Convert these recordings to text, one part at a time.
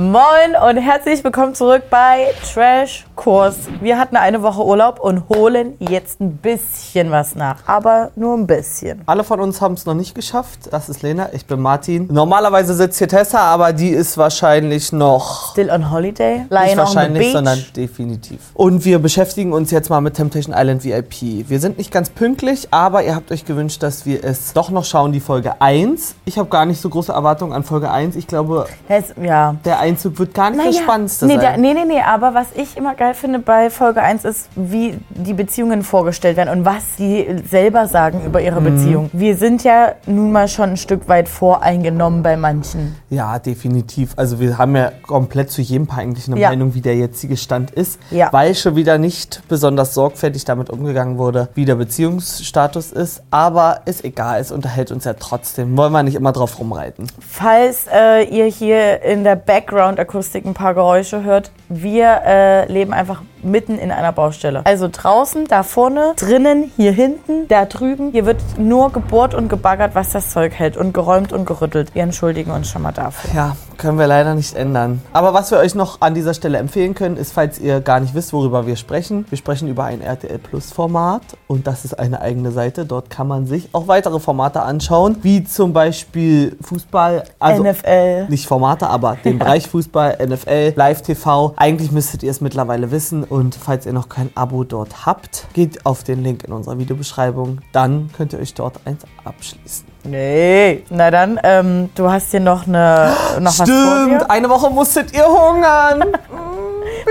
Moin und herzlich willkommen zurück bei Trash Kurs. Wir hatten eine Woche Urlaub und holen jetzt ein bisschen was nach, aber nur ein bisschen. Alle von uns haben es noch nicht geschafft. Das ist Lena, ich bin Martin. Normalerweise sitzt hier Tessa, aber die ist wahrscheinlich noch Still on Holiday, nicht lying on the wahrscheinlich, sondern definitiv. Und wir beschäftigen uns jetzt mal mit Temptation Island VIP. Wir sind nicht ganz pünktlich, aber ihr habt euch gewünscht, dass wir es doch noch schauen, die Folge 1. Ich habe gar nicht so große Erwartungen an Folge 1. Ich glaube, Es- ja. der Einzug wird gar nicht das Spannendste nee, sein. der, nee, nee, nee, aber was ich immer geil finde bei Folge 1 ist, wie die Beziehungen vorgestellt werden und was die selber sagen über Mhm. ihre Beziehung. Wir sind ja nun mal schon ein Stück weit voreingenommen bei manchen. Ja, definitiv. Also wir haben ja komplett zu jedem Paar eigentlich eine Ja. Meinung, wie der jetzige Stand ist, Ja. weil schon wieder nicht besonders sorgfältig damit umgegangen wurde, wie der Beziehungsstatus ist. Aber ist egal, es unterhält uns ja trotzdem. Wollen wir nicht immer drauf rumreiten. Falls äh, ihr hier in der Background-Akustik ein paar Geräusche hört, wir äh, leben einfach mitten in einer Baustelle. Also draußen, da vorne, drinnen, hier hinten, da drüben. Hier wird nur gebohrt und gebaggert, was das Zeug hält und geräumt und gerüttelt. Wir entschuldigen uns schon mal dafür. Ja, können wir leider nicht ändern. Aber was wir euch noch an dieser Stelle empfehlen können, ist, falls ihr gar nicht wisst, worüber wir sprechen. Wir sprechen über ein RTL Plus Format und das ist eine eigene Seite. Dort kann man sich auch weitere Formate anschauen, wie zum Beispiel Fußball, also NFL. nicht Formate, aber den Bereich Fußball, NFL, Live-TV. Eigentlich müsstet ihr es mittlerweile wissen und falls ihr noch kein Abo dort habt, geht auf den Link in unserer Videobeschreibung. Dann könnt ihr euch dort eins abschließen. Nee. Na dann, ähm, du hast hier noch, eine, noch was vor dir. eine Woche musstet ihr hungern.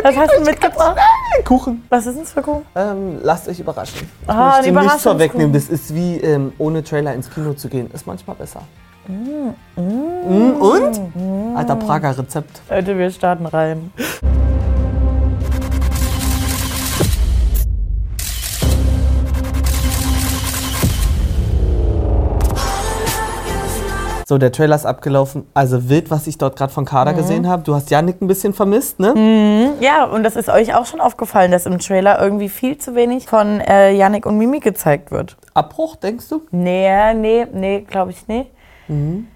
Was hast du mitgebracht? Kuchen. Was ist denn das für Kuchen? Ähm, lasst euch überraschen. Ich Ah, möchte nichts vorwegnehmen. Das ist wie ähm, ohne Trailer ins Kino zu gehen. Ist manchmal besser. Mm, und? Alter Prager Rezept. Leute, wir starten rein. So, der Trailer ist abgelaufen. Also wild, was ich dort gerade von Kader Mhm. gesehen habe. Du hast Janik ein bisschen vermisst, ne? Ja, und das ist euch auch schon aufgefallen, dass im Trailer irgendwie viel zu wenig von äh, Yannick und Mimi gezeigt wird. Abbruch, denkst du? Nee, nee, nee, glaube ich nicht.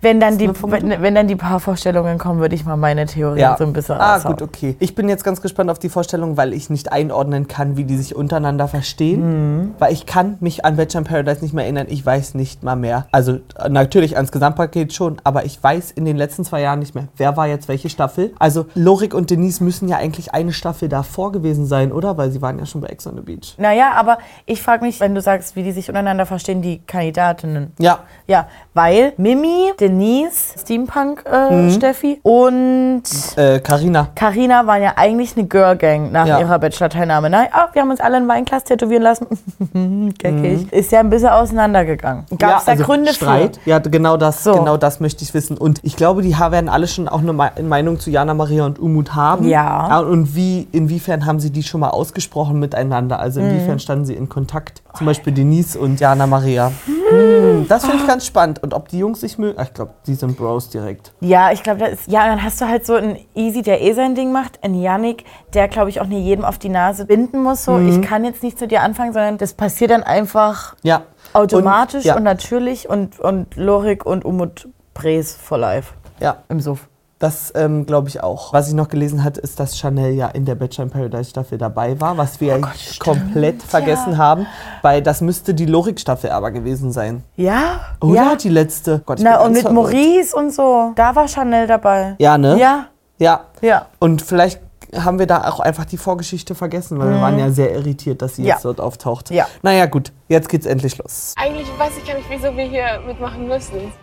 Wenn, dann die, wenn, wenn dann die Paarvorstellungen kommen, würde ich mal meine Theorie so ein bisschen Ah, gut, okay. Ich bin jetzt ganz gespannt auf die Vorstellung, weil ich nicht einordnen kann, wie die sich untereinander verstehen. Mhm. Weil ich kann mich an Bachelor in Paradise nicht mehr erinnern. Ich weiß nicht mal mehr. Also natürlich ans Gesamtpaket schon, aber ich weiß in den letzten zwei Jahren nicht mehr, wer war jetzt welche Staffel. Also Lorik und Denise müssen ja eigentlich eine Staffel davor gewesen sein, oder? Weil sie waren ja schon bei Ex on the Beach. Naja, aber ich frage mich, wenn du sagst, wie die sich untereinander verstehen, die Kandidatinnen. Ja, Ja, weil Mimi, Denise, Steampunk äh, Mhm. Steffi und äh, Carina. Carina waren ja eigentlich eine Girl Gang nach Ja. ihrer Bachelor-Teilnahme. Ne? Ah, wir haben uns alle ein Weinglas tätowieren lassen. Geckig. Ist ja ein bisschen auseinandergegangen. Gab es Mhm. ja, da also Gründe Streit? für? Ja, genau das, So. genau das möchte ich wissen. Und ich glaube, die werden alle schon auch eine Me- Meinung zu Jana Maria und Umut haben. Ja. Und wie, inwiefern haben sie die schon mal ausgesprochen miteinander? Also Mhm. inwiefern standen sie in Kontakt? Zum Beispiel Denise und Jana Maria. Hm, das finde ich ganz spannend. Und ob die Jungs sich mögen? Ach, Ich glaube, die sind Bros direkt. Ja, ich glaube, da ist. Ja, dann hast du halt so einen Easy, der eh sein Ding macht, einen Yannick, der, glaube ich, auch nie jedem auf die Nase binden muss. So, Mhm. ich kann jetzt nicht zu dir anfangen, sondern das passiert dann einfach Ja. automatisch Und, ja, und natürlich und, und Lorik und Umut Bres for life ja. im Suff. Das ähm, glaube ich auch. Was ich noch gelesen hatte, ist, dass Chanel ja in der Bachelor in Paradise Staffel dabei war, was wir Oh Gott, stimmt, komplett vergessen ja. haben, weil das müsste die Lorik-Staffel aber gewesen sein. Ja? Oder Ja. die letzte? Gott, ich Na, und mit verwirrt. Maurice und so. Da war Chanel dabei. Ja, ne? Ja, Ja. ja. Und vielleicht haben wir da auch einfach die Vorgeschichte vergessen, weil wir waren ja sehr irritiert, dass sie Mhm. Ja. jetzt dort auftaucht. Ja. Naja, gut, jetzt geht's endlich los. Eigentlich weiß ich gar nicht, wieso wir hier mitmachen müssen.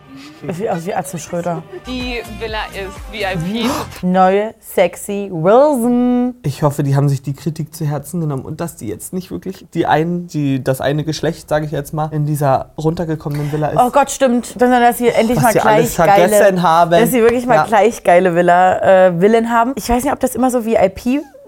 Wie, also wie Atze Schröder. Die Villa ist VIP. Neue, sexy Wilson. Ich hoffe, die haben sich die Kritik zu Herzen genommen und dass die jetzt nicht wirklich die einen, die das eine Geschlecht, sage ich jetzt mal, in dieser runtergekommenen Villa ist. Oh Gott, stimmt. Sondern, dass sie endlich Was mal sie alles gleich vergessen geile, haben. Dass sie wirklich mal Ja. gleich geile Villa, äh, Villen haben. Ich weiß nicht, ob das immer so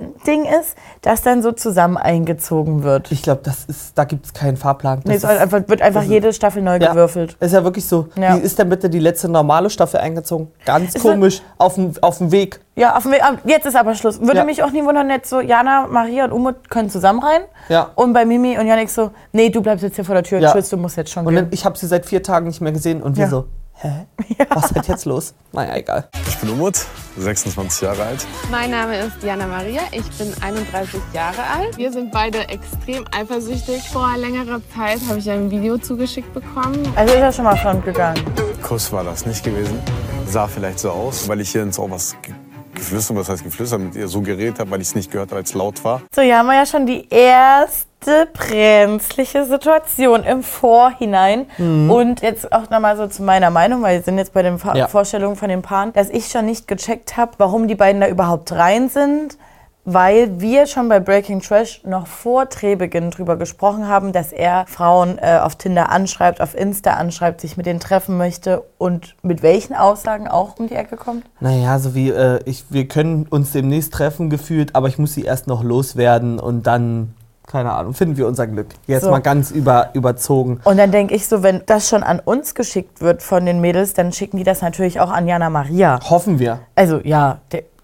VIP-Ding ist, dass dann so zusammen eingezogen wird. Ich glaube, das ist, da gibt es keinen Fahrplan. Nee, Das es ist einfach, wird einfach das jede Staffel neu Ja. gewürfelt. ist ja wirklich so. Ja. Wie ist denn bitte die letzte normale Staffel eingezogen? Ganz Ist komisch, auf dem auf dem Weg. Ja, auf dem Weg, ah, jetzt ist aber Schluss. Würde Ja. mich auch nie wundern, jetzt so, Jana, Maria und Umut können zusammen rein. Ja. Und bei Mimi und Janik so, nee, du bleibst jetzt hier vor der Tür. Ja. Tschüss, du musst jetzt schon Und gehen. dann, ich habe sie seit vier Tagen nicht mehr gesehen und wir so, hä? Was ist halt jetzt los? Naja, egal. Ich bin Umut, 26 Jahre alt. Mein Name ist Diana Maria, ich bin 31 Jahre alt. Wir sind beide extrem eifersüchtig. Vor längerer Zeit habe ich ein Video zugeschickt bekommen. Also ist er schon mal fremd gegangen. Kuss war das nicht gewesen. Sah vielleicht so aus, weil ich hier ins Ohr was ge- geflüstert, was heißt geflüstert, mit ihr so geredet habe, weil ich es nicht gehört habe, weil es laut war. So, hier haben wir ja schon die erste brenzliche Situation im Vorhinein. Und jetzt auch nochmal so zu meiner Meinung, weil wir sind jetzt bei den Fa Ja. Vorstellungen von den Paaren, dass ich schon nicht gecheckt habe, warum die beiden da überhaupt rein sind. Weil wir schon bei Breaking Trash noch vor Drehbeginn drüber gesprochen haben, dass er Frauen äh, auf Tinder anschreibt, auf Insta anschreibt, sich mit denen treffen möchte und mit welchen Aussagen auch um die Ecke kommt. Naja, so wie, äh, ich, wir können uns demnächst treffen gefühlt, aber ich muss sie erst noch loswerden und dann, keine Ahnung, finden wir unser Glück. Jetzt So. mal ganz über, überzogen. Und dann denke ich so, wenn das schon an uns geschickt wird von den Mädels, dann schicken die das natürlich auch an Jana Maria. Hoffen wir. Also ja,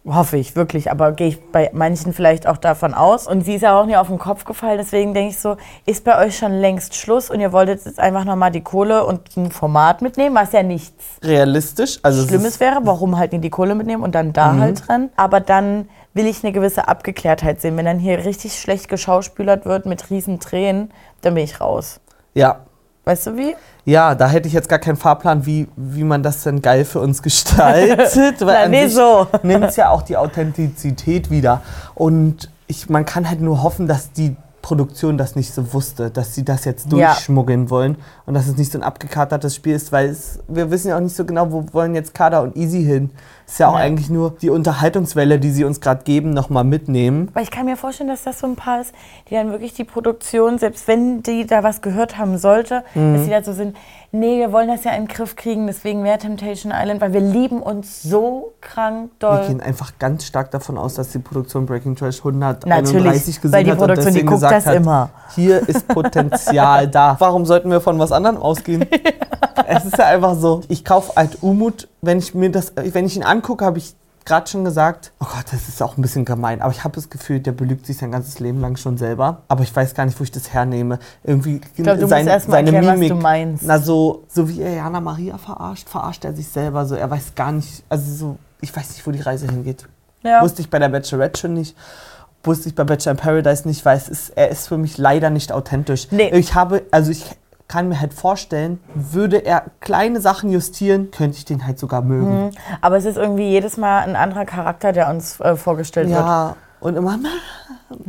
hoffe ich wirklich, aber gehe ich bei manchen vielleicht auch davon aus. Und sie ist ja auch nie auf den Kopf gefallen, deswegen denke ich so, ist bei euch schon längst Schluss und ihr wolltet jetzt einfach nochmal die Kohle und ein Format mitnehmen, was ja nichts Realistisch. Also es Schlimmes wäre, warum halt nicht die Kohle mitnehmen und dann da halt dran. Aber dann will ich eine gewisse Abgeklärtheit sehen. Wenn dann hier richtig schlecht geschauspielert wird mit riesen Tränen, dann bin ich raus. Ja. Weißt du wie? Ja, da hätte ich jetzt gar keinen Fahrplan, wie, wie man das denn geil für uns gestaltet. Na, an nee, so. nimmt es ja auch die Authentizität wieder. Und ich, man kann halt nur hoffen, dass die Produktion das nicht so wusste, dass sie das jetzt Ja. durchschmuggeln wollen und dass es nicht so ein abgekatertes Spiel ist, weil es, wir wissen ja auch nicht so genau, wo wollen jetzt Kader und Easy hin. Ist ja auch Ja. eigentlich nur die Unterhaltungswelle, die sie uns gerade geben, nochmal mitnehmen. Aber ich kann mir vorstellen, dass das so ein paar ist, die dann wirklich die Produktion, selbst wenn die da was gehört haben sollte, Mhm. dass die da so sind, nee, wir wollen das ja in den Griff kriegen, deswegen wäre Temptation Island, weil wir lieben uns so krank Wir doll. gehen einfach ganz stark davon aus, dass die Produktion Breaking Trash 131 Natürlich, gesehen weil die hat Produktion, die guckt das hat, immer. Hier ist Potenzial da. Warum sollten wir von was anderem ausgehen? es ist ja einfach so. Ich kaufe halt Umut, wenn ich mir das, wenn ich ihn angucke, habe ich gerade schon gesagt, oh Gott, das ist auch ein bisschen gemein, aber ich habe das Gefühl, der belügt sich sein ganzes Leben lang schon selber. Aber ich weiß gar nicht, wo ich das hernehme. Irgendwie Ich glaube, du musst erst mal erklären, was du meinst. Na so, so wie er Jana Maria verarscht, verarscht er sich selber. So, er weiß gar nicht, also so, ich weiß nicht, wo die Reise hingeht. Ja. Wusste ich bei der Bachelorette schon nicht. Wusste ich bei Bachelor in Paradise nicht, weil es ist, er ist für mich leider nicht authentisch. Nee. Ich habe, also ich kann mir halt vorstellen, würde er kleine Sachen justieren, könnte ich den halt sogar mögen. Aber es ist irgendwie jedes Mal ein anderer Charakter, der uns äh, vorgestellt wird. Und immer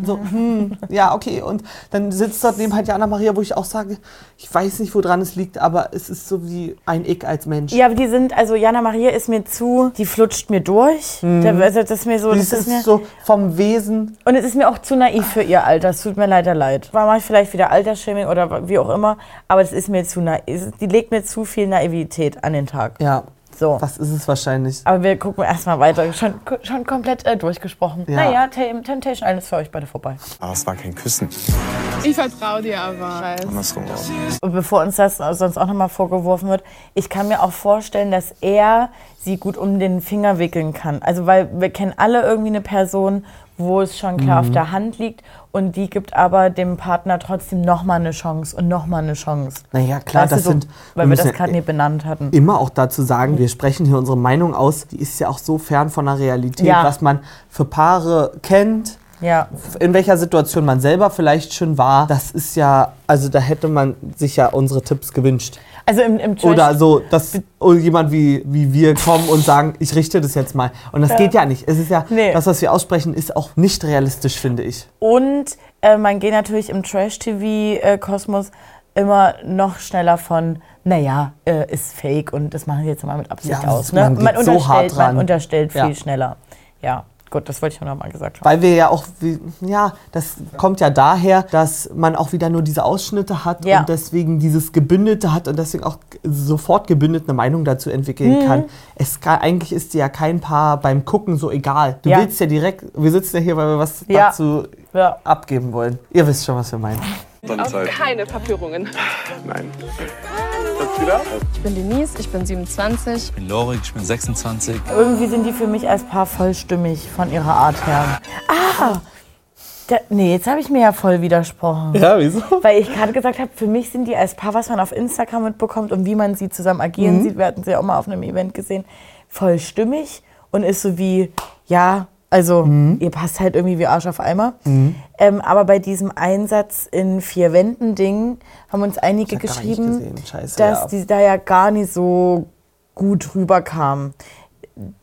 so, hm, ja, okay. Und dann sitzt dort neben halt Jana Maria, wo ich auch sage, ich weiß nicht, woran es liegt, aber es ist so wie ein Ich als Mensch. Ja, aber die sind, also Jana Maria ist mir zu, die flutscht mir durch. Der, also das ist mir so, das Das ist mir, ist so vom Wesen. Und es ist mir auch zu naiv für ihr Alter. Es tut mir leider leid. War ich vielleicht wieder Altersshaming oder wie auch immer. Aber es ist mir zu naiv. Die legt mir zu viel Naivität an den Tag. Ja, So. das ist es wahrscheinlich. Aber wir gucken erstmal weiter. Schon, schon komplett äh, durchgesprochen. Ja. Naja, Tem- Temptation Island ist für euch beide vorbei. Aber es war kein Küssen. Ich vertraue dir aber. Andersrum auch. Und bevor uns das sonst auch nochmal vorgeworfen wird, ich kann mir auch vorstellen, dass er sie gut um den Finger wickeln kann. Also, weil wir kennen alle irgendwie eine Person, wo es schon klar Mhm. auf der Hand liegt und die gibt aber dem Partner trotzdem nochmal eine Chance und nochmal eine Chance. Naja, klar, Weißt das so, sind. Weil wir das ja gerade nicht benannt hatten. immer auch dazu sagen, wir sprechen hier unsere Meinung aus, die ist ja auch so fern von der Realität, Ja. was man für Paare kennt, Ja. in welcher Situation man selber vielleicht schon war. Das ist ja, also da hätte man sich ja unsere Tipps gewünscht. Also im, im Trash Oder so, dass jemand wie, wie wir kommen und sagen, ich richte das jetzt mal. Und das geht ja nicht. Es ist ja, Nee. das, was wir aussprechen, ist auch nicht realistisch, finde ich. Und äh, man geht natürlich im Trash-TV-Kosmos immer noch schneller von, naja, äh, ist fake und das machen sie jetzt mal mit Absicht Ja, aus. man Ne? geht so unterstellt, hart ran. man unterstellt viel Ja. schneller. Ja, gut, das wollte ich nur noch mal gesagt haben. Weil wir ja auch, wie- ja, das kommt ja daher, dass man auch wieder nur diese Ausschnitte hat Ja. und deswegen dieses Gebündelte hat und deswegen auch sofort gebündelt eine Meinung dazu entwickeln Mhm. kann. Es kann, eigentlich ist dir ja kein Paar beim Gucken so egal. Du Ja. willst ja direkt, wir sitzen ja hier, weil wir was Ja. dazu Ja. abgeben wollen. Ihr wisst schon, was wir meinen. Zeit. keine Papierungen. Nein. Ich bin Denise, ich bin 27. Ich bin Lorik, ich bin 26. Irgendwie sind die für mich als Paar vollstimmig von ihrer Art her. Ah! Da, nee, jetzt habe ich mir ja voll widersprochen. Ja, wieso? Weil ich gerade gesagt habe, für mich sind die als Paar, was man auf Instagram mitbekommt und wie man sie zusammen agieren sieht, wir hatten sie ja auch mal auf einem Event gesehen, voll stimmig und ist so wie, ja, also ihr passt halt irgendwie wie Arsch auf Eimer. Ähm, aber bei diesem Einsatz in vier Wänden-Ding haben uns einige geschrieben. Scheiße, dass ja. die da ja gar nicht so gut rüberkamen.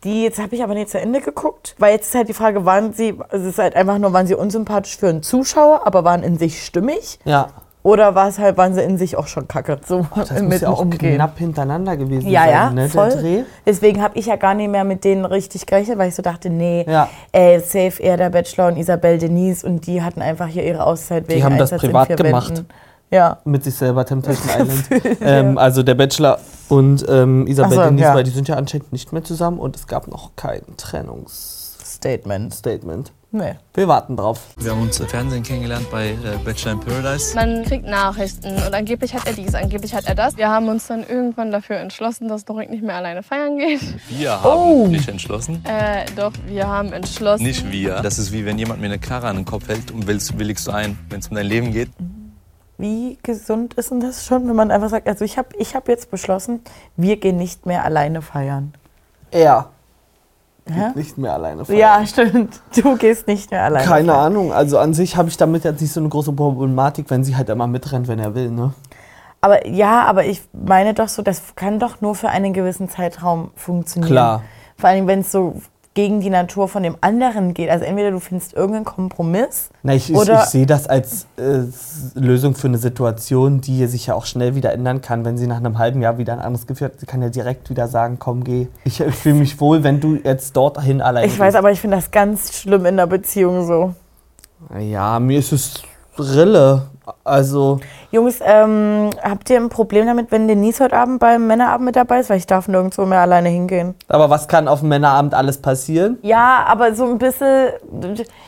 Die, jetzt habe ich aber nicht zu Ende geguckt, weil jetzt ist halt die Frage, waren sie, es ist halt einfach nur, waren sie unsympathisch für einen Zuschauer, aber waren in sich stimmig? Ja. Oder war es halt, waren sie in sich auch schon kacke? So Das mit muss ja auch Umgehen. knapp hintereinander gewesen Ja, sein, ja, ne, voll. der Dreh. Deswegen habe ich ja gar nicht mehr mit denen richtig gerechnet, weil ich so dachte, nee, Ja. äh, safe eher der Bachelor und Isabelle Denise und die hatten einfach hier ihre Auszeit wegen haben das Einsatz in privat gemacht. Wänden. Ja. Mit sich selber Temptation Island. ähm, also der Bachelor und ähm, Isabel Ach so, Denise, ja. weil die sind ja anscheinend nicht mehr zusammen und es gab noch kein Trennungsstatement. Statement. Nee. Wir warten drauf. Wir haben uns im Fernsehen kennengelernt bei äh, Bachelor in Paradise. Man kriegt Nachrichten und angeblich hat er dies, angeblich hat er das. Wir haben uns dann irgendwann dafür entschlossen, dass Dorik nicht mehr alleine feiern geht. Wir haben nicht entschlossen. Äh, doch, wir haben entschlossen. Nicht wir. Das ist wie wenn jemand mir eine Karre an den Kopf hält und willst, willigst du ein, wenn es um dein Leben geht. Wie gesund ist denn das schon, wenn man einfach sagt, also ich habe ich hab jetzt beschlossen, wir gehen nicht mehr alleine feiern. Er Hä? nicht mehr alleine feiern. Ja, stimmt. Du gehst nicht mehr alleine. Keine feiern. Ahnung. Also an sich habe ich damit jetzt nicht so eine große Problematik, wenn sie halt immer mitrennt, wenn er will, ne? Aber ja, aber ich meine doch so, das kann doch nur für einen gewissen Zeitraum funktionieren. Klar. Vor allem, wenn es so gegen die Natur von dem anderen geht. Also entweder du findest irgendeinen Kompromiss. Na, ich, ich, Oder- ich sehe das als äh, Lösung für eine Situation, die sich ja auch schnell wieder ändern kann, wenn sie nach einem halben Jahr wieder ein anderes Gefühl hat. Sie kann ja direkt wieder sagen, komm, geh. Ich, ich fühle mich wohl, wenn du jetzt dorthin allein Ich weiß, aber ich finde das ganz schlimm in der Beziehung so. Ja, mir ist es Rille. Also, Jungs, ähm, habt ihr ein Problem damit, wenn Denise heute Abend beim Männerabend mit dabei ist? Weil ich darf nirgendwo mehr alleine hingehen. aber was kann auf dem Männerabend alles passieren? Ja, aber so ein bisschen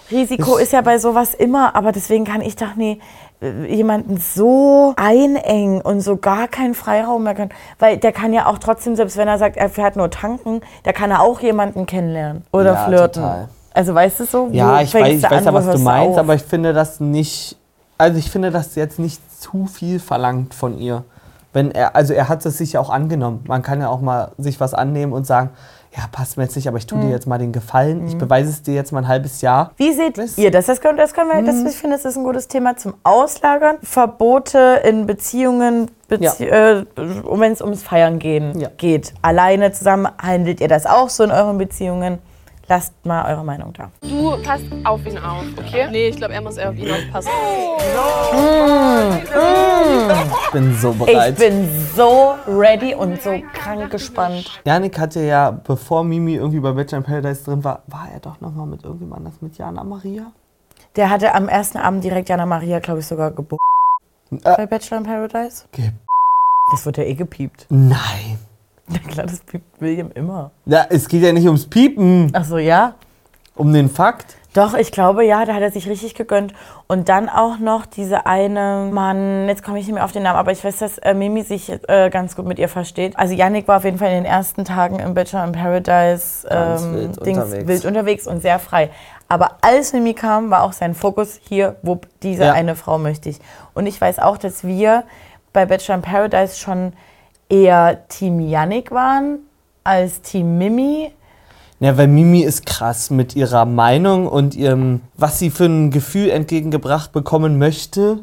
Risiko ist ja bei sowas immer. Aber deswegen kann ich doch nie äh, jemanden so einengen und so gar keinen Freiraum mehr können. Weil der kann ja auch trotzdem, selbst wenn er sagt, er fährt nur tanken, da kann er auch jemanden kennenlernen oder Ja, flirten. total. Also weißt du so? Ja, ich weiß, ich weiß ja, was du meinst, auf? aber ich finde das nicht. Also ich finde das jetzt nicht zu viel verlangt von ihr. Wenn er, also er hat es sich ja auch angenommen. Man kann ja auch mal sich was annehmen und sagen, ja, passt mir jetzt nicht, aber ich tue Mhm. dir jetzt mal den Gefallen. Ich beweise es dir jetzt mal ein halbes Jahr. Wie seht Wisst- ihr das? Das können, das können wir, Mhm. das, ich finde, das ist ein gutes Thema zum Auslagern. Verbote in Beziehungen, Bezie äh, wenn es ums Feiern gehen Ja. geht. Alleine zusammen handelt ihr das auch so in euren Beziehungen? Lasst mal eure Meinung da. Du passt auf ihn auf, okay? Nee, ich glaube, er muss eher auf ihn aufpassen. Ich bin so Ich bereit. bin so ready und so krank gespannt. Janik hatte ja, bevor Mimi irgendwie bei Bachelor in Paradise drin war, war er doch noch mal mit irgendjemand anders, mit Jana Maria? Der hatte am ersten Abend direkt Jana Maria, glaube ich, sogar gebucht. Äh. Bei Bachelor in Paradise. Ge- Das wird ja eh gepiept. Nein. Na klar, das piept William immer. Ja, es geht ja nicht ums Piepen, Ach so, ja? um den Fakt. Doch, ich glaube, ja, da hat er sich richtig gegönnt. Und dann auch noch diese eine Mann, jetzt komme ich nicht mehr auf den Namen, aber ich weiß, dass äh, Mimi sich äh, ganz gut mit ihr versteht. Also Yannick war auf jeden Fall in den ersten Tagen im Bachelor in Paradise ähm, wild Dings, unterwegs. wild unterwegs und sehr frei. Aber als Mimi kam, war auch sein Fokus hier, wo diese Ja. eine Frau möchte ich. Und ich weiß auch, dass wir bei Bachelor in Paradise schon eher Team Yannick waren als Team Mimi. Ja, weil Mimi ist krass mit ihrer Meinung und ihrem, was sie für ein Gefühl entgegengebracht bekommen möchte,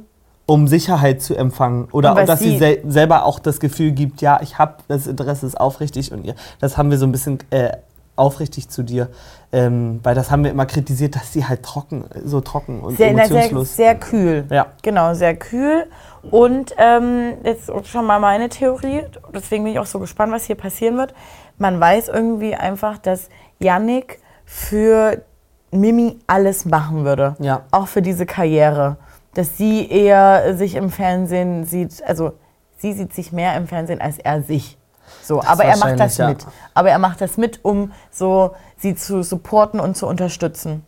um Sicherheit zu empfangen. Oder dass sie, sie- sel selber auch das Gefühl gibt, ja, ich habe das Interesse ist aufrichtig und ihr, das haben wir so ein bisschen äh, aufrichtig zu dir. Ähm, weil das haben wir immer kritisiert, dass sie halt trocken, so trocken und Sehr, na, sehr, emotionslos. sehr kühl. Ja. Genau, sehr kühl. Und ähm, jetzt schon mal meine Theorie, deswegen bin ich auch so gespannt, was hier passieren wird. Man weiß irgendwie einfach, dass Yannick für Mimi alles machen würde. Ja. Auch für diese Karriere. Dass sie eher sich im Fernsehen sieht, also sie sieht sich mehr im Fernsehen als er sich. So, aber er macht das ja. mit. Aber er macht das mit, um so sie zu supporten und zu unterstützen.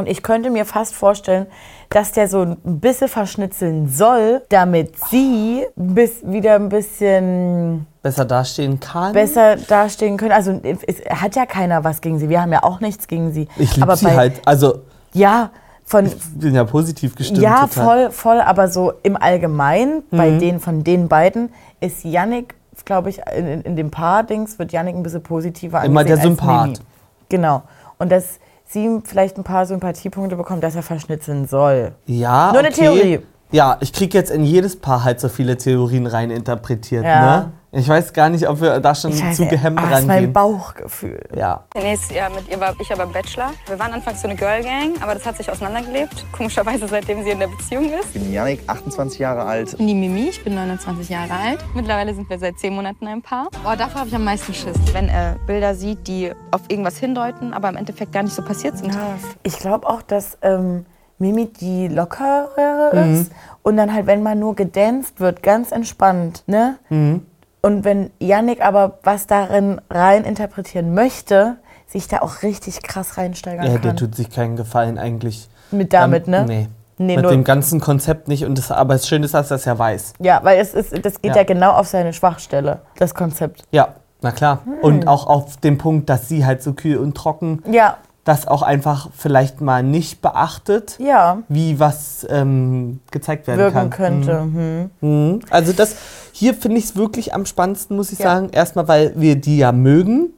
Und ich könnte mir fast vorstellen, dass der so ein bisschen verschnitzeln soll, damit sie bis wieder ein bisschen besser dastehen kann. besser dastehen können. Also es hat ja keiner was gegen sie. Wir haben ja auch nichts gegen sie. ich liebe Aber sie bei, halt. Also, Ja, von, Ich bin ja positiv gestimmt. ja, total. voll, voll, aber so im Allgemeinen, bei Mhm. den von den beiden, ist Yannick, glaube ich, in, in, in dem Paar-Dings wird Yannick ein bisschen positiver Immer der Sympath. Genau. Und dass sie vielleicht ein paar Sympathiepunkte bekommt, dass er verschnitzeln soll. Ja, Nur eine okay. Theorie. Ja, ich kriege jetzt in jedes Paar halt so viele Theorien rein interpretiert. Ja. Ne? Ich weiß gar nicht, ob wir da schon zu nicht, gehemmt ah, das ist mein rangehen. Bauchgefühl. Ja. Nächstes Jahr mit ihr war ich aber Bachelor. Wir waren anfangs so eine Girl Gang, aber das hat sich auseinandergelebt. Komischerweise seitdem sie in der Beziehung ist. Ich bin Janik, 28 Jahre alt. Die Mimi, ich bin 29 Jahre alt. Mittlerweile sind wir seit 10 Monaten ein Paar. Oh, davor habe ich am meisten Schiss. Wenn er Bilder sieht, die auf irgendwas hindeuten, aber im Endeffekt gar nicht so passiert sind. Ich glaube auch, dass ähm, Mimi die lockerere Mhm. ist und dann halt, wenn man nur gedanced wird, ganz entspannt, ne? Mhm. Und wenn Yannick aber was darin rein interpretieren möchte, sich da auch richtig krass reinsteigern Ja, der kann. tut sich keinen Gefallen eigentlich. Mit damit, Dann- ne? Nee. Nee, Mit dem ganzen Konzept nicht. Und das, aber es schön ist, dass er es ja weiß. Ja, weil es ist, das geht ja. Ja. genau auf seine Schwachstelle, das Konzept. Ja, na klar. Hm. Und auch auf den Punkt, dass sie halt so kühl und trocken Ja, das auch einfach vielleicht mal nicht beachtet, ja, wie was ähm, gezeigt werden wirken kann. könnte. Mhm. Mhm. Also das hier finde ich es wirklich am spannendsten, muss ich Ja. sagen. Erstmal, weil wir die ja mögen.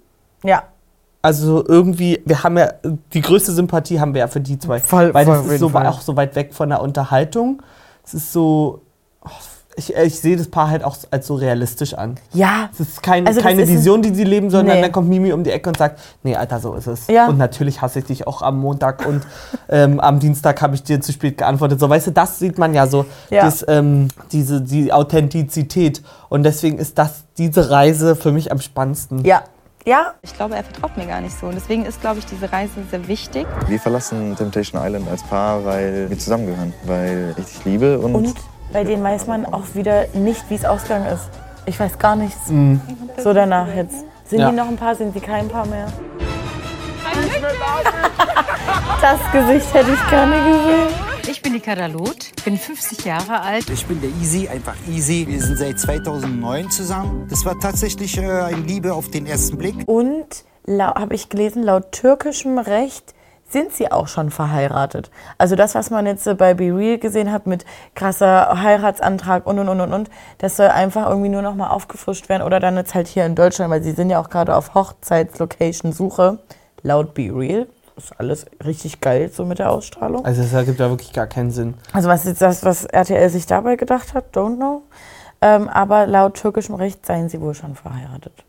Ja, Also irgendwie, wir haben ja, die größte Sympathie haben wir ja für die zwei. Voll, weil voll, das ist so, auch so weit weg von der Unterhaltung. Es ist so, oh, ich, ich sehe das Paar halt auch als so realistisch an. ja, Es ist kein, Also keine ist Vision, die sie leben, sondern Nee. dann kommt Mimi um die Ecke und sagt, nee, Alter, so ist es. Ja. Und natürlich hasse ich dich auch am Montag und ähm, am Dienstag habe ich dir zu spät geantwortet. So, weißt du, das sieht man ja so, Ja. Das, ähm, diese, die Authentizität. Und deswegen ist das, diese Reise für mich am spannendsten. ja, ja, Ich glaube, er vertraut mir gar nicht so. Und deswegen ist, glaube ich, diese Reise sehr wichtig. Wir verlassen Temptation Island als Paar, weil wir zusammengehören. Weil ich dich liebe und, Und bei denen weiß man auch wieder nicht, wie es ausgegangen ist. Ich weiß gar nichts. So danach jetzt. Sind Ja. die noch ein Paar, sind sie kein Paar mehr? Das Gesicht hätte ich gerne gesehen. Ich bin die Kadalot, bin 50 Jahre alt. Ich bin der Easy, einfach Easy. Wir sind seit 2009 zusammen. Das war tatsächlich äh, eine Liebe auf den ersten Blick. Und habe ich gelesen, laut türkischem Recht sind sie auch schon verheiratet. Also das, was man jetzt äh, bei Be Real gesehen hat mit krasser Heiratsantrag und und und und und, das soll einfach irgendwie nur noch mal aufgefrischt werden oder dann jetzt halt hier in Deutschland, weil sie sind ja auch gerade auf Hochzeitslocation-Suche. Laut Be Real ist alles richtig geil so mit der Ausstrahlung. Also das ergibt ja wirklich gar keinen Sinn. Also was ist das, was RTL sich dabei gedacht hat, don't know. Ähm, aber laut türkischem Recht seien sie wohl schon verheiratet.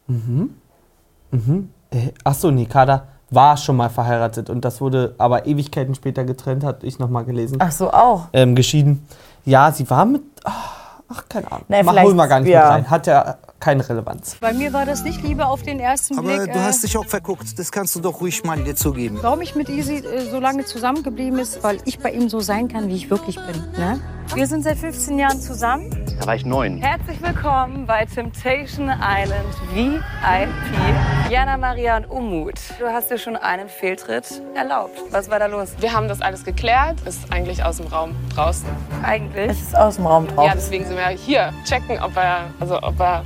Äh, Achso, nee, Kader war schon mal verheiratet und das wurde aber Ewigkeiten später getrennt, hatte ich nochmal gelesen. Ach so, auch. Ähm, geschieden. Ja, sie war mit. Ach, ach keine Ahnung. Na, Mach, holen wir gar nicht ja. mit rein. Hat ja keine Relevanz. Bei mir war das nicht Liebe auf den ersten Aber Blick. du äh, hast dich auch verguckt. Das kannst du doch ruhig mal dir zugeben. Warum ich mit Easy äh, so lange zusammengeblieben ist, weil ich bei ihm so sein kann, wie ich wirklich bin. Ne? Wir sind seit 15 Jahren zusammen. da war ich neun. Herzlich willkommen bei Temptation Island VIP. Jana, Maria und Umut. Du hast dir schon einen Fehltritt erlaubt. Was war da los? Wir haben das alles geklärt, ist eigentlich aus dem Raum draußen. Eigentlich. Es ist aus dem Raum drauf. Ja, deswegen sind wir hier checken, ob er, also ob er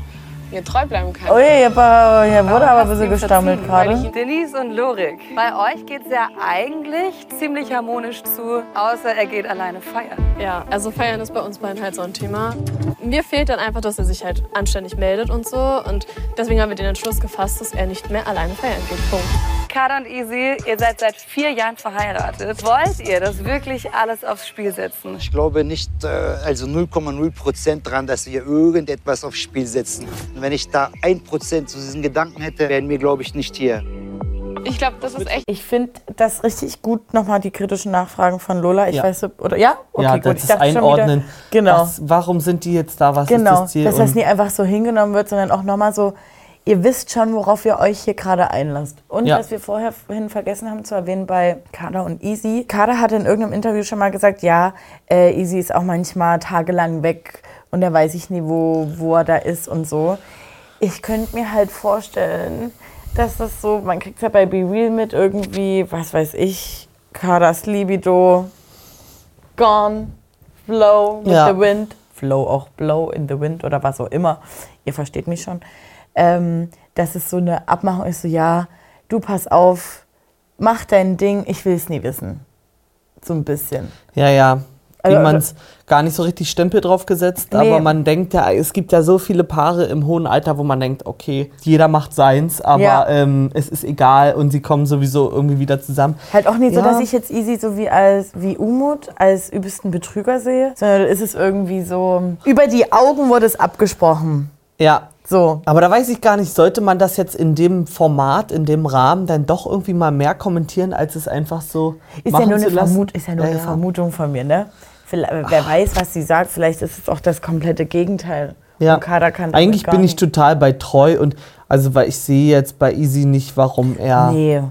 mir treu bleiben kann. Ui, aber hier wurde aber ein bisschen gestammelt gerade. Denise und Lorik. Bei euch geht es ja eigentlich ziemlich harmonisch zu, außer er geht alleine feiern. Ja, also feiern ist bei uns beiden halt so ein Thema. Mir fehlt dann einfach, dass er sich halt anständig meldet und so. Und deswegen haben wir den Entschluss gefasst, dass er nicht mehr alleine feiern geht. Punkt. Kader und Easy, ihr seid seit vier Jahren verheiratet. Wollt ihr das wirklich alles aufs Spiel setzen? Ich glaube nicht, äh, also 0,0 Prozent dran, dass wir irgendetwas aufs Spiel setzen. Und wenn ich da ein Prozent zu diesen Gedanken hätte, wären wir, glaube ich, nicht hier. Ich glaube, das ist echt Ich finde das richtig gut, nochmal die kritischen Nachfragen von Lola. Ich Ja. weiß, oder ja? Okay, ja, gut. das Ich ist dachte schon einordnen. Wieder, genau. Was, warum sind die jetzt da? Was genau. ist das Ziel? dass das nie einfach so hingenommen wird, sondern auch nochmal so, ihr wisst schon, worauf ihr euch hier gerade einlasst. Und Ja. was wir vorher vorhin vergessen haben zu erwähnen bei Kader und Easy. Kader hat in irgendeinem Interview schon mal gesagt, ja, äh, Easy ist auch manchmal tagelang weg und da weiß ich nie, wo, wo er da ist und so. Ich könnte mir halt vorstellen, dass das so, man kriegt es ja bei Be Real mit irgendwie, was weiß ich, Kaders Libido, gone, flow with Ja. the wind, flow auch blow in the wind oder was auch immer. Ihr versteht mich schon. Ähm, dass es so eine Abmachung ist, so ja, du pass auf, mach dein Ding, ich will es nie wissen. So ein bisschen. Ja, ja. Wie Also- man es gar nicht so richtig Stempel drauf gesetzt, Nee. aber man denkt ja, es gibt ja so viele Paare im hohen Alter, wo man denkt, okay, jeder macht seins, aber Ja. ähm, es ist egal und sie kommen sowieso irgendwie wieder zusammen. Halt auch nicht so, Ja. dass ich jetzt Easy so wie als wie Umut als übelsten Betrüger sehe, sondern ist es irgendwie so über die Augen wurde es abgesprochen. Ja. So. Aber da weiß ich gar nicht, sollte man das jetzt in dem Format, in dem Rahmen dann doch irgendwie mal mehr kommentieren, als es einfach so Ist ja machen nur, eine? Vermut ist ja nur Ja, eine ja. Vermutung von mir, ne? Vielleicht, wer weiß, was sie sagt, vielleicht ist es auch das komplette Gegenteil. Ja. Eigentlich bin ich total bei treu und also weil ich sehe jetzt bei Easy nicht, warum er Nee.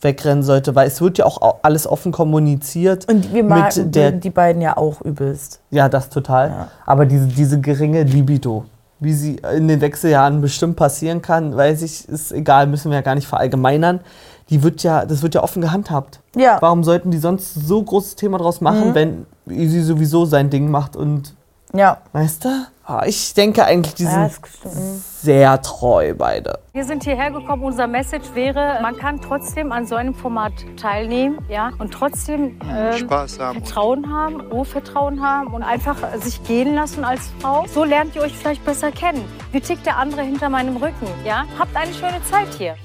wegrennen sollte, weil es wird ja auch au- alles offen kommuniziert. Und wir mit der die beiden ja auch übelst. Ja, das total. Aber diese, diese geringe Libido, wie sie in den Wechseljahren bestimmt passieren kann, weiß ich, ist egal, müssen wir ja gar nicht verallgemeinern. Die wird ja, das wird ja offen gehandhabt. Ja. Warum sollten die sonst so großes Thema draus machen, Mhm. wenn sie sowieso sein Ding macht und Ja. weißt du? Ah, Ich denke eigentlich, die sind sehr treu beide. Wir sind hierher gekommen. Unser Message wäre, man kann trotzdem an so einem Format teilnehmen, ja, und trotzdem ähm, Spaß haben. Vertrauen haben, Urvertrauen haben und einfach sich gehen lassen als Frau. So lernt ihr euch vielleicht besser kennen. Wie tickt der andere hinter meinem Rücken, ja? Habt eine schöne Zeit hier.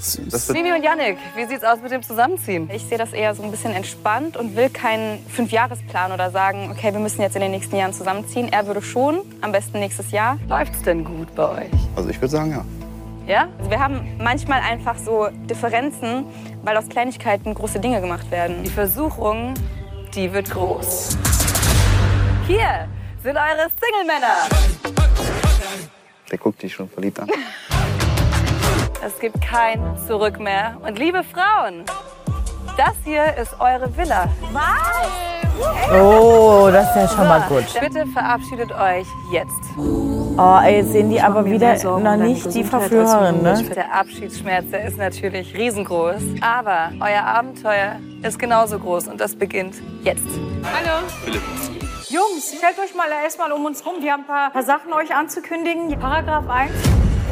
Mimi und Yannick, wie sieht's aus mit dem Zusammenziehen? Ich sehe das eher so ein bisschen entspannt und will keinen Fünfjahresplan oder sagen, okay, wir müssen jetzt in den nächsten Jahren zusammenziehen. Er würde schon, am besten nächstes Jahr. Läuft's denn gut bei euch? Also ich würde sagen, ja. Ja? Also wir haben manchmal einfach so Differenzen, weil aus Kleinigkeiten große Dinge gemacht werden. Die Versuchung, die wird groß. Hier sind eure Single-Männer. Der guckt dich schon verliebt an. Es gibt kein Zurück mehr. Und liebe Frauen, das hier ist eure Villa. Was? Oh, das ist ja schon mal gut. Bitte verabschiedet euch jetzt. Oh, ey, jetzt sehen die aber wieder noch nicht die Verführerin, ne? Der Abschiedsschmerz, der ist natürlich riesengroß. Aber euer Abenteuer ist genauso groß und das beginnt jetzt. Hallo. Jungs, stellt euch mal erstmal um uns rum. Wir haben ein paar, paar Sachen euch anzukündigen. Paragraph 1.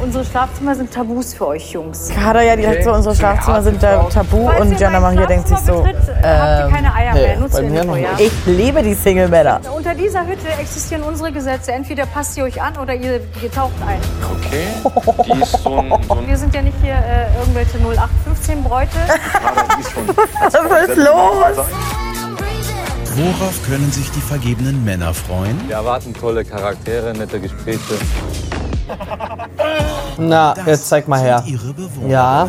Unsere Schlafzimmer sind Tabus für euch Jungs. Kader ja direkt so, unsere Schlafzimmer sind da tabu Falls und ihr Jana Maria denkt sich so, betritt, habt ihr keine Eier mehr, nur zur Info, ja? ich liebe die Single-Männer. Unter dieser Hütte existieren unsere Gesetze. Entweder passt ihr euch an oder ihr, ihr taucht ein. Okay. Die ist so ein, so ein Wir sind ja nicht hier äh, irgendwelche 0815 Bräute. Was ist los? Worauf können sich die vergebenen Männer freuen? Wir erwarten tolle Charaktere, nette Gespräche. Na, jetzt zeig mal her. Ja.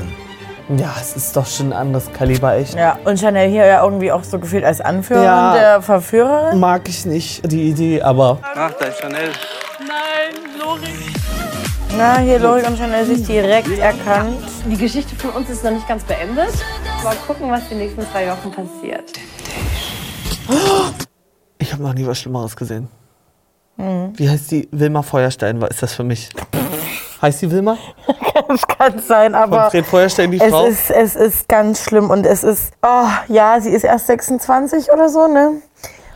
Ja, es ist doch schon ein anderes Kaliber, echt. Ja, und Chanel hier ja irgendwie auch so gefühlt als Anführerin Ja. der Verführerin. Mag ich nicht, die Idee, aber Ach, da ist Chanel. Nein, Lori. Na, hier Lori und Chanel sich direkt erkannt. Die Geschichte von uns ist noch nicht ganz beendet. Mal gucken, was die nächsten zwei Wochen passiert. ich habe noch nie was Schlimmeres gesehen. Mhm. Wie heißt die? Wilma Feuerstein, was ist das für mich? heißt die Wilma? Das kann sein, aber Von Fred Feuerstein, die es Frau? ist, es ist ganz schlimm und es ist, oh ja, sie ist erst 26 oder so, ne?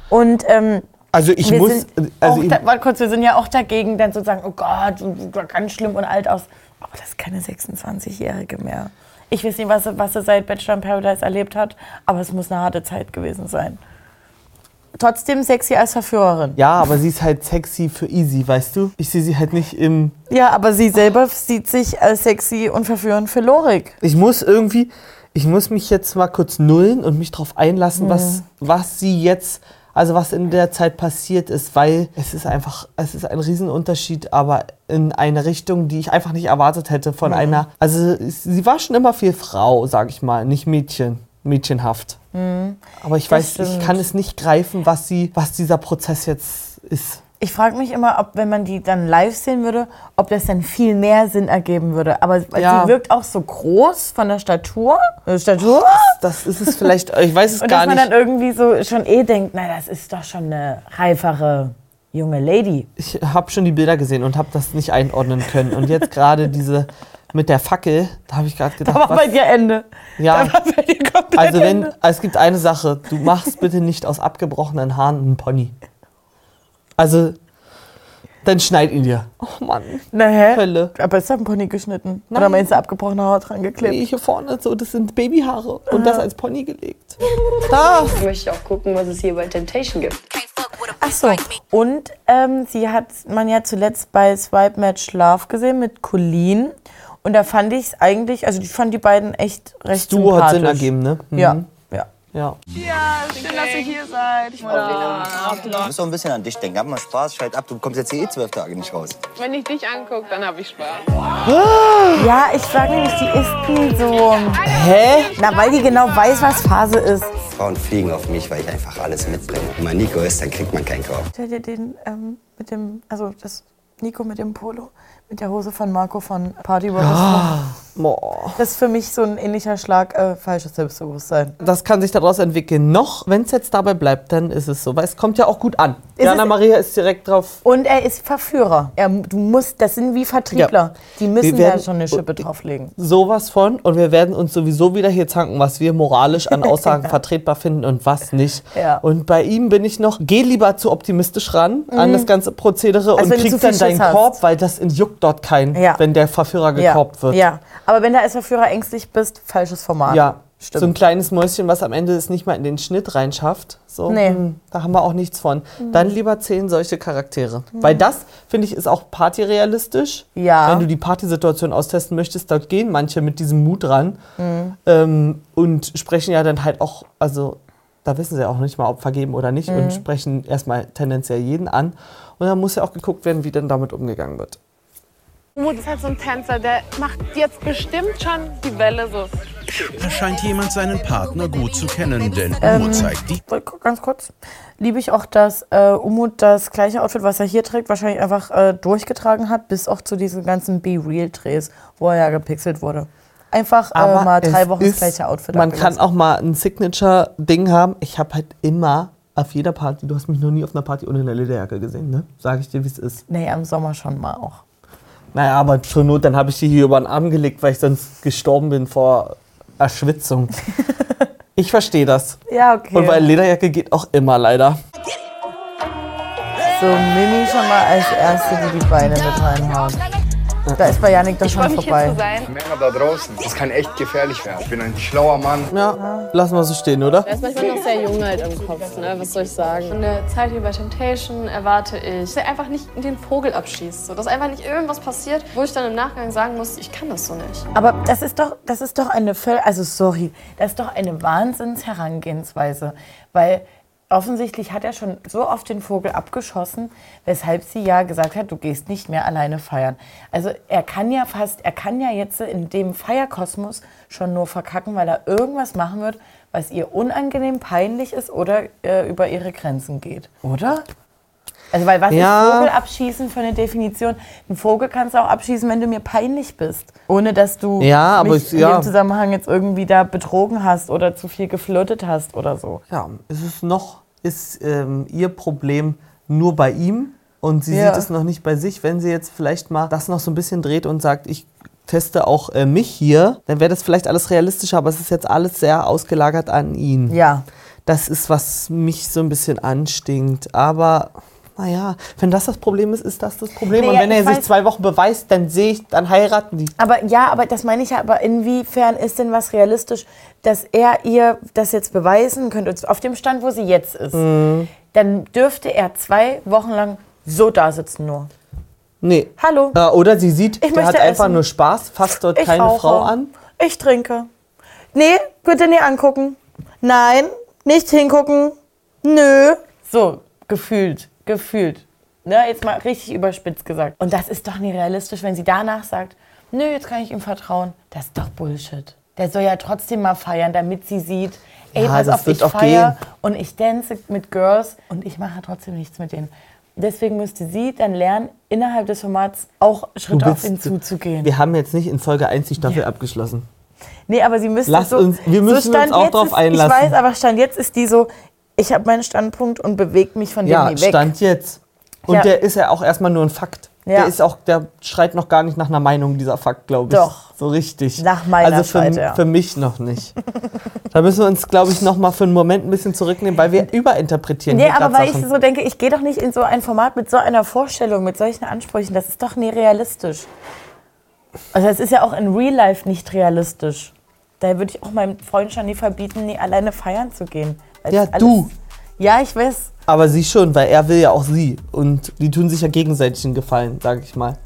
Und ähm, Also ich wir muss, sind also auch ich- da, warte kurz, wir sind ja auch dagegen, dann sozusagen, oh Gott, du siehst doch ganz schlimm und alt aus. Aber das ist keine 26-Jährige mehr. Ich weiß nicht, was, sie- was sie seit Bachelor in Paradise erlebt hat, aber es muss eine harte Zeit gewesen sein. Trotzdem sexy als Verführerin. Ja, aber sie ist halt sexy für easy, weißt du? Ich sehe sie halt nicht im. Ja, aber sie selber sieht sich als sexy und verführend für Lorik. Ich muss irgendwie, ich muss mich jetzt mal kurz nullen und mich darauf einlassen, was, was sie jetzt, also was in der Zeit passiert ist, weil es ist einfach, es ist ein Riesenunterschied, aber in eine Richtung, die ich einfach nicht erwartet hätte von Mhm. einer, also sie war schon immer viel Frau, sag ich mal, nicht Mädchen, mädchenhaft. Mhm. Aber ich Das weiß, ich stimmt. kann es nicht greifen, was sie, was dieser Prozess jetzt ist. Ich frage mich immer, ob, wenn man die dann live sehen würde, ob das dann viel mehr Sinn ergeben würde. Aber Ja. sie wirkt auch so groß von der Statur. Äh, Statur? Das ist es vielleicht, ich weiß es Und gar dass man nicht. dann irgendwie so schon eh denkt, na, das ist doch schon eine reifere junge Lady. Ich habe schon die Bilder gesehen und habe das nicht einordnen können. Und jetzt gerade diese mit der Fackel, da habe ich gerade Da gedacht, war was, bei dir Ende. ja, Da war bei dir komplett also wenn, Ende. es gibt eine Sache, du machst bitte nicht aus abgebrochenen Haaren einen Pony. Also, Dann schneid ihn dir. Oh Mann. Na hä? Hölle. Aber ist da ein Pony geschnitten? Nein. Oder meinst du abgebrochene Haut dran geklebt? Nee, hier vorne so, das sind Babyhaare. Und Ah. das als Pony gelegt. Da. Ich möchte auch gucken, was es hier bei Temptation gibt. Ach so. Und ähm, sie hat man ja zuletzt bei Swipe Match Love gesehen mit Colleen. Und da fand ich es eigentlich, also ich fand die beiden echt recht Das Duo hat Sinn sympathisch. ergeben, ne? Mhm. Ja. ja. Ja. Ja, schön, dass ihr hier seid. Ich Du musst auch ein bisschen an dich denken. Hab mal Spaß, schalt ab. Du kommst jetzt hier eh zwölf Tage nicht raus. Wenn ich dich angucke, dann habe ich Spaß. Ja, ich sag nämlich, die ist nie so. Hä? Na, weil die genau weiß, was Phase ist. Frauen fliegen auf mich, weil ich einfach alles mitbringe. Wenn man Nico ist, dann kriegt man keinen Korb. Stell dir den ähm, mit dem, also das Nico mit dem Polo, mit der Hose von Marco von Party. Ah, boah. Das ist für mich so ein ähnlicher Schlag äh, falsches Selbstbewusstsein. Das kann sich daraus entwickeln. Noch, wenn es jetzt dabei bleibt, dann ist es so. Weil es kommt ja auch gut an. Ist Jana Maria ist direkt drauf. Und er ist Verführer. Er, du musst, das sind wie Vertriebler. Die müssen werden- da schon eine Schippe drauflegen. Sowas von. Und wir werden uns sowieso wieder hier zanken, was wir moralisch an Aussagen Ja. vertretbar finden und was nicht. Ja. Und bei ihm bin ich noch, geh lieber zu optimistisch ran an Mhm. das ganze Prozedere Als und krieg dann deinen. Korb, weil das juckt dort keinen, Ja. wenn der Verführer Ja. gekorbt wird. Ja, aber wenn du als Verführer ängstlich bist, falsches Format. Ja, Stimmt. so ein kleines Mäuschen, was am Ende es nicht mal in den Schnitt reinschafft. So, Nee. hm, da haben wir auch nichts von. Mhm. Dann lieber zehn solche Charaktere. Mhm. Weil das, finde ich, ist auch partyrealistisch. Ja. Wenn du die Partysituation austesten möchtest, da gehen manche mit diesem Mut ran Mhm. ähm, und sprechen ja dann halt auch, also da wissen sie ja auch nicht mal, ob vergeben oder nicht Mhm. und sprechen erstmal tendenziell jeden an. Und dann muss ja auch geguckt werden, wie denn damit umgegangen wird. Umut ist halt so ein Tänzer, der macht jetzt bestimmt schon die Welle so. Da scheint jemand seinen Partner gut zu kennen, denn Ähm, Umut zeigt die. Ganz kurz. Liebe ich auch, dass äh, Umut das gleiche Outfit, was er hier trägt, wahrscheinlich einfach äh, durchgetragen hat, bis auch zu diesen ganzen Be-Real-Drehs, wo er ja gepixelt wurde. Einfach äh, mal drei Wochen das gleiche Outfit Man abgelassen. kann auch mal ein Signature-Ding haben. Ich habe halt immer auf jeder Party, du hast mich noch nie auf einer Party ohne eine Lederjacke gesehen, ne? Sag ich dir, wie es ist. Nee, im Sommer schon mal auch. Naja, aber zur Not, dann habe ich die hier über den Arm gelegt, weil ich sonst gestorben bin vor Erschwitzung. ich verstehe das. Ja, okay. Und weil Lederjacke geht auch immer leider. So, Mimi schon mal als Erste, die die Beine mit reinhaut. Da ist bei Janik das schon vorbei. Männer da draußen, das kann echt gefährlich werden. Ich bin ein schlauer Mann. Ja, lassen wir so stehen, oder? Er ist manchmal noch sehr jung halt im Kopf, ne? was soll ich sagen. Von der Zeit hier bei Temptation erwarte ich, dass er einfach nicht den Vogel abschießt. So, dass einfach nicht irgendwas passiert, wo ich dann im Nachgang sagen muss, ich kann das so nicht. Aber das ist doch, das ist doch eine völ- also sorry, das ist doch eine Wahnsinnsherangehensweise, weil offensichtlich hat er schon so oft den Vogel abgeschossen, weshalb sie ja gesagt hat, du gehst nicht mehr alleine feiern. Also er kann ja fast, er kann ja jetzt in dem Feierkosmos schon nur verkacken, weil er irgendwas machen wird, was ihr unangenehm peinlich ist oder äh, über ihre Grenzen geht, oder? Also weil was Ja. ist Vogel abschießen für eine Definition? Ein Vogel kannst du auch abschießen, wenn du mir peinlich bist. Ohne dass du Ja, mich in ja. dem Zusammenhang jetzt irgendwie da betrogen hast oder zu viel geflirtet hast oder so. Ja, ist es noch, ist ähm, ihr Problem nur bei ihm und sie Ja. sieht es noch nicht bei sich. Wenn sie jetzt vielleicht mal das noch so ein bisschen dreht und sagt, ich teste auch äh, mich hier, dann wäre das vielleicht alles realistischer, aber es ist jetzt alles sehr ausgelagert an ihn. Ja. Das ist, was mich so ein bisschen anstinkt. Aber naja, wenn das das Problem ist, ist das das Problem. Nee, und wenn er ich sich zwei Wochen beweist, dann sehe ich, dann heiraten die. Aber ja, aber das meine ich ja, aber inwiefern ist denn was realistisch, dass er ihr das jetzt beweisen könnte, auf dem Stand, wo sie jetzt ist, Mhm. dann dürfte er zwei Wochen lang so da sitzen nur. Nee. Hallo. Äh, oder sie sieht, Ich der hat möchte einfach essen. nur Spaß, fasst dort Ich keine rauche. Frau an. Ich trinke. Nee, bitte nicht angucken. Nein, nicht hingucken. Nö. So, gefühlt, gefühlt. Ne, jetzt mal richtig überspitzt gesagt. Und das ist doch nie realistisch, wenn sie danach sagt, nö, jetzt kann ich ihm vertrauen. Das ist doch Bullshit. Der soll ja trotzdem mal feiern, damit sie sieht, ey, Ja, pass auf, wird ich auch feier gehen. und ich dance mit Girls und ich mache trotzdem nichts mit denen. Deswegen müsste sie dann lernen, innerhalb des Formats auch Schritte auf ihn zuzugehen. Wir haben jetzt nicht in Folge 1 die Staffel abgeschlossen. Nee, aber sie müsste Lass so, uns- wir müssen so uns auch drauf einlassen. Ich weiß, aber Stand jetzt ist die so, ich habe meinen Standpunkt und bewege mich von dem Ja, nie weg. Stand jetzt. Und Ja. der ist ja auch erstmal nur ein Fakt. Ja. Der ist auch, der schreit noch gar nicht nach einer Meinung, dieser Fakt, glaube ich. Doch. So richtig. Nach meiner Also für, Seite, ja. für mich noch nicht. da müssen wir uns, glaube ich, noch mal für einen Moment ein bisschen zurücknehmen, weil wir überinterpretieren Nee, aber weil ich Sachen. so denke, ich gehe doch nicht in so ein Format mit so einer Vorstellung, mit solchen Ansprüchen. Das ist doch nie realistisch. Also es ist ja auch in Real Life nicht realistisch. Da würde ich auch meinem Freund schon nie verbieten, nie alleine feiern zu gehen. Ja, alles- du. Ja, ich weiß. Aber sie schon, weil er will ja auch sie. Und die tun sich ja gegenseitig einen Gefallen, sage ich mal.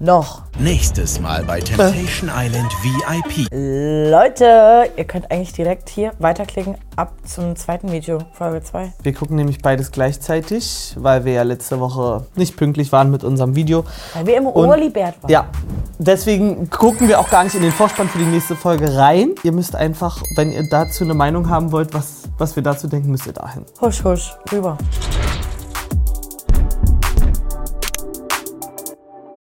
Noch. Nächstes Mal bei Temptation Island VIP. Leute, ihr könnt eigentlich direkt hier weiterklicken ab zum zweiten Video, Folge 2. Wir gucken nämlich beides gleichzeitig, weil wir ja letzte Woche nicht pünktlich waren mit unserem Video. Weil wir im Urlibert waren. Ja, deswegen gucken wir auch gar nicht in den Vorspann für die nächste Folge rein. Ihr müsst einfach, wenn ihr dazu eine Meinung haben wollt, was, was wir dazu denken, müsst ihr dahin. Husch, husch, rüber.